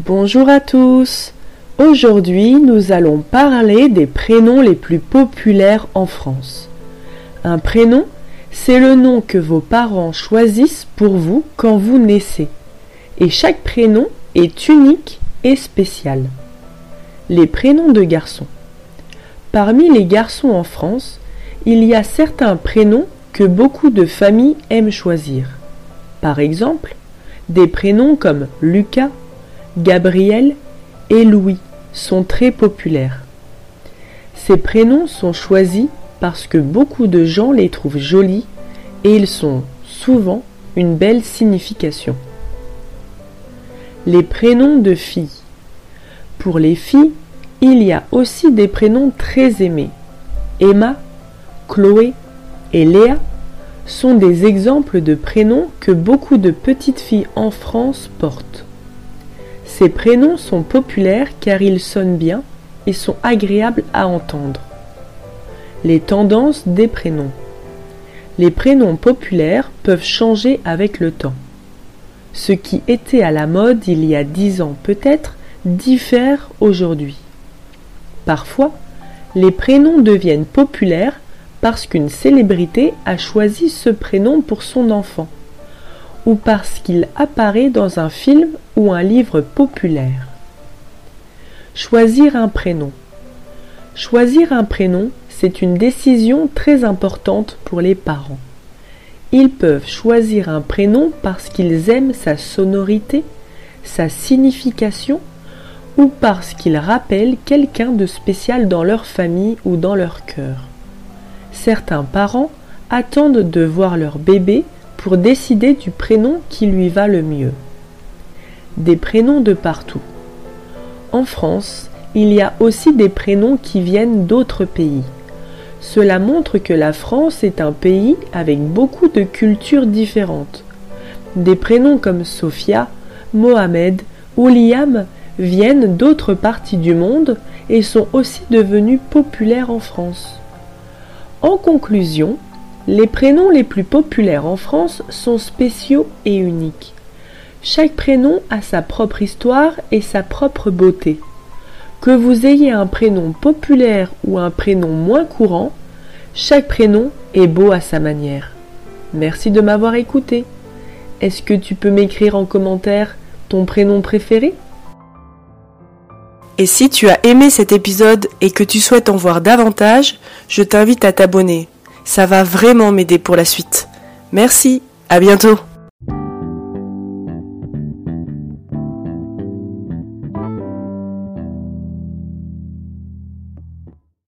Bonjour à tous. Aujourd'hui, nous allons parler des prénoms les plus populaires en France. Un prénom, c'est le nom que vos parents choisissent pour vous quand vous naissez. Et chaque prénom est unique et spécial. Les prénoms de garçons. Parmi les garçons en France, il y a certains prénoms que beaucoup de familles aiment choisir. Par exemple, des prénoms comme Lucas, Gabriel et Louis sont très populaires. Ces prénoms sont choisis parce que beaucoup de gens les trouvent jolis et ils sont souvent une belle signification. Les prénoms de filles. Pour les filles, il y a aussi des prénoms très aimés. Emma, Chloé et Léa sont des exemples de prénoms que beaucoup de petites filles en France portent. Ces prénoms sont populaires car ils sonnent bien et sont agréables à entendre. Les tendances des prénoms. Les prénoms populaires peuvent changer avec le temps. Ce qui était à la mode il y a dix ans peut-être diffère aujourd'hui. Parfois, les prénoms deviennent populaires parce qu'une célébrité a choisi ce prénom pour son enfant ou parce qu'il apparaît dans un film ou un livre populaire. Choisir un prénom. Choisir un prénom, c'est une décision très importante pour les parents. Ils peuvent choisir un prénom parce qu'ils aiment sa sonorité, sa signification ou parce qu'il rappelle quelqu'un de spécial dans leur famille ou dans leur cœur. Certains parents attendent de voir leur bébé décider du prénom qui lui va le mieux. Des prénoms de partout. En France, il y a aussi des prénoms qui viennent d'autres pays. Cela montre que la France est un pays avec beaucoup de cultures différentes. Des prénoms comme Sophia, Mohamed ou Liam viennent d'autres parties du monde et sont aussi devenus populaires en France. En conclusion, les prénoms les plus populaires en France sont spéciaux et uniques. Chaque prénom a sa propre histoire et sa propre beauté. Que vous ayez un prénom populaire ou un prénom moins courant, chaque prénom est beau à sa manière. Merci de m'avoir écouté. Est-ce que tu peux m'écrire en commentaire ton prénom préféré? Et si tu as aimé cet épisode et que tu souhaites en voir davantage, je t'invite à t'abonner ça va vraiment m'aider pour la suite. Merci, à bientôt